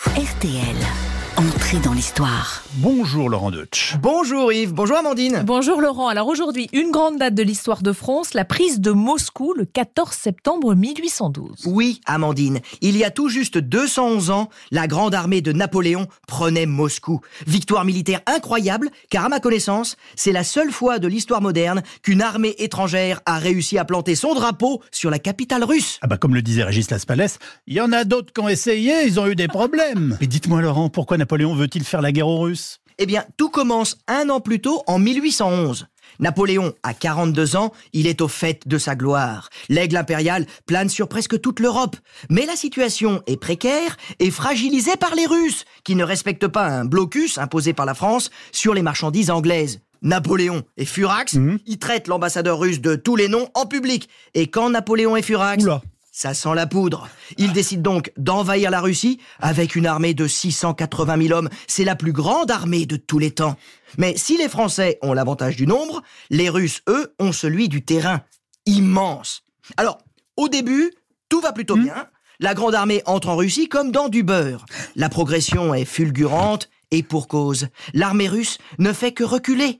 RTL. Entrée dans l'histoire. Bonjour Laurent Deutsch. Bonjour Yves, bonjour Amandine. Bonjour Laurent. Alors aujourd'hui, une grande date de l'histoire de France, la prise de Moscou le 14 septembre 1812. Oui, Amandine, il y a tout juste 211 ans, la grande armée de Napoléon prenait Moscou. Victoire militaire incroyable, car à ma connaissance, c'est la seule fois de l'histoire moderne qu'une armée étrangère a réussi à planter son drapeau sur la capitale russe. Ah bah comme le disait Régis Laspalès, il y en a d'autres qui ont essayé, ils ont eu des problèmes. Mais dites-moi Laurent, pourquoi Napoléon veut-il faire la guerre aux Russes? Eh bien, tout commence un an plus tôt, en 1811. Napoléon a 42 ans, il est au fait de sa gloire. L'aigle impérial plane sur presque toute l'Europe. Mais la situation est précaire et fragilisée par les Russes, qui ne respectent pas un blocus imposé par la France sur les marchandises anglaises. Napoléon est furax, il traite l'ambassadeur russe de tous les noms en public. Et quand Napoléon est furax, Oula. Ça sent la poudre. Il décide donc d'envahir la Russie avec une armée de 680 000 hommes. C'est la plus grande armée de tous les temps. Mais si les Français ont l'avantage du nombre, les Russes, eux, ont celui du terrain. Immense. Alors, au début, tout va plutôt bien. La grande armée entre en Russie comme dans du beurre. La progression est fulgurante et pour cause. L'armée russe ne fait que reculer.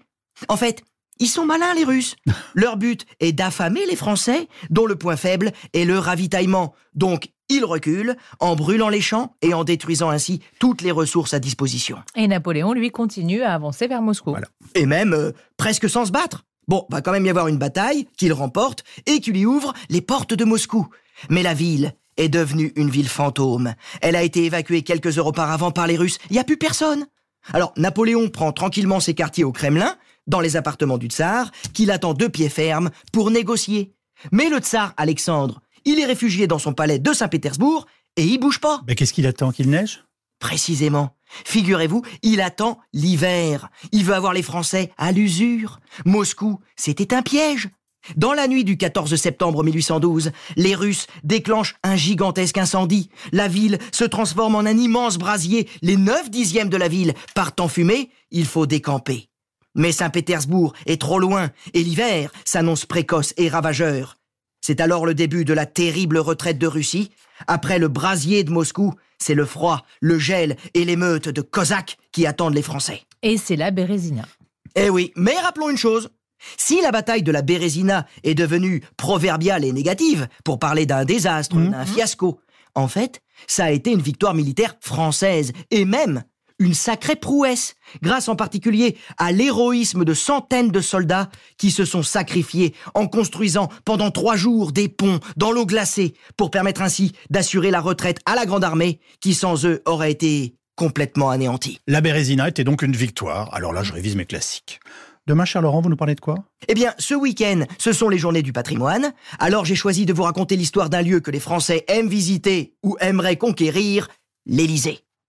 En fait, ils sont malins, les Russes. Leur but est d'affamer les Français, dont le point faible est le ravitaillement. Donc, ils reculent en brûlant les champs et en détruisant ainsi toutes les ressources à disposition. Et Napoléon, lui, continue à avancer vers Moscou. Voilà. Et même euh, presque sans se battre. Bon, va quand même y avoir une bataille qu'il remporte et qui lui ouvre les portes de Moscou. Mais la ville est devenue une ville fantôme. Elle a été évacuée quelques heures auparavant par les Russes. Il n'y a plus personne. Alors, Napoléon prend tranquillement ses quartiers au Kremlin, dans les appartements du tsar, qu'il attend de pied ferme pour négocier. Mais le tsar Alexandre, il est réfugié dans son palais de Saint-Pétersbourg et il bouge pas. Mais qu'est-ce qu'il attend Qu'il neige? Précisément. Figurez-vous, il attend l'hiver. Il veut avoir les Français à l'usure. Moscou, c'était un piège. Dans la nuit du 14 septembre 1812, les Russes déclenchent un gigantesque incendie. La ville se transforme en un immense brasier. Les neuf dixièmes de la ville partent en fumée. Il faut décamper. Mais Saint-Pétersbourg est trop loin et l'hiver s'annonce précoce et ravageur. C'est alors le début de la terrible retraite de Russie. Après le brasier de Moscou, c'est le froid, le gel et l'émeute de Cosaques qui attendent les Français. Et c'est la Bérésina. Eh oui, mais rappelons une chose. Si la bataille de la Bérésina est devenue proverbiale et négative, pour parler d'un désastre, d'un fiasco, en fait, ça a été une victoire militaire française, et même une sacrée prouesse, grâce en particulier à l'héroïsme de centaines de soldats qui se sont sacrifiés en construisant pendant trois jours des ponts dans l'eau glacée pour permettre ainsi d'assurer la retraite à la grande armée qui sans eux aurait été complètement anéantie. La Bérésina était donc une victoire. Alors là, je révise mes classiques. Demain, cher Laurent, vous nous parlez de quoi? Eh bien, ce week-end, ce sont les journées du patrimoine. Alors j'ai choisi de vous raconter l'histoire d'un lieu que les Français aiment visiter ou aimeraient conquérir, l'Élysée.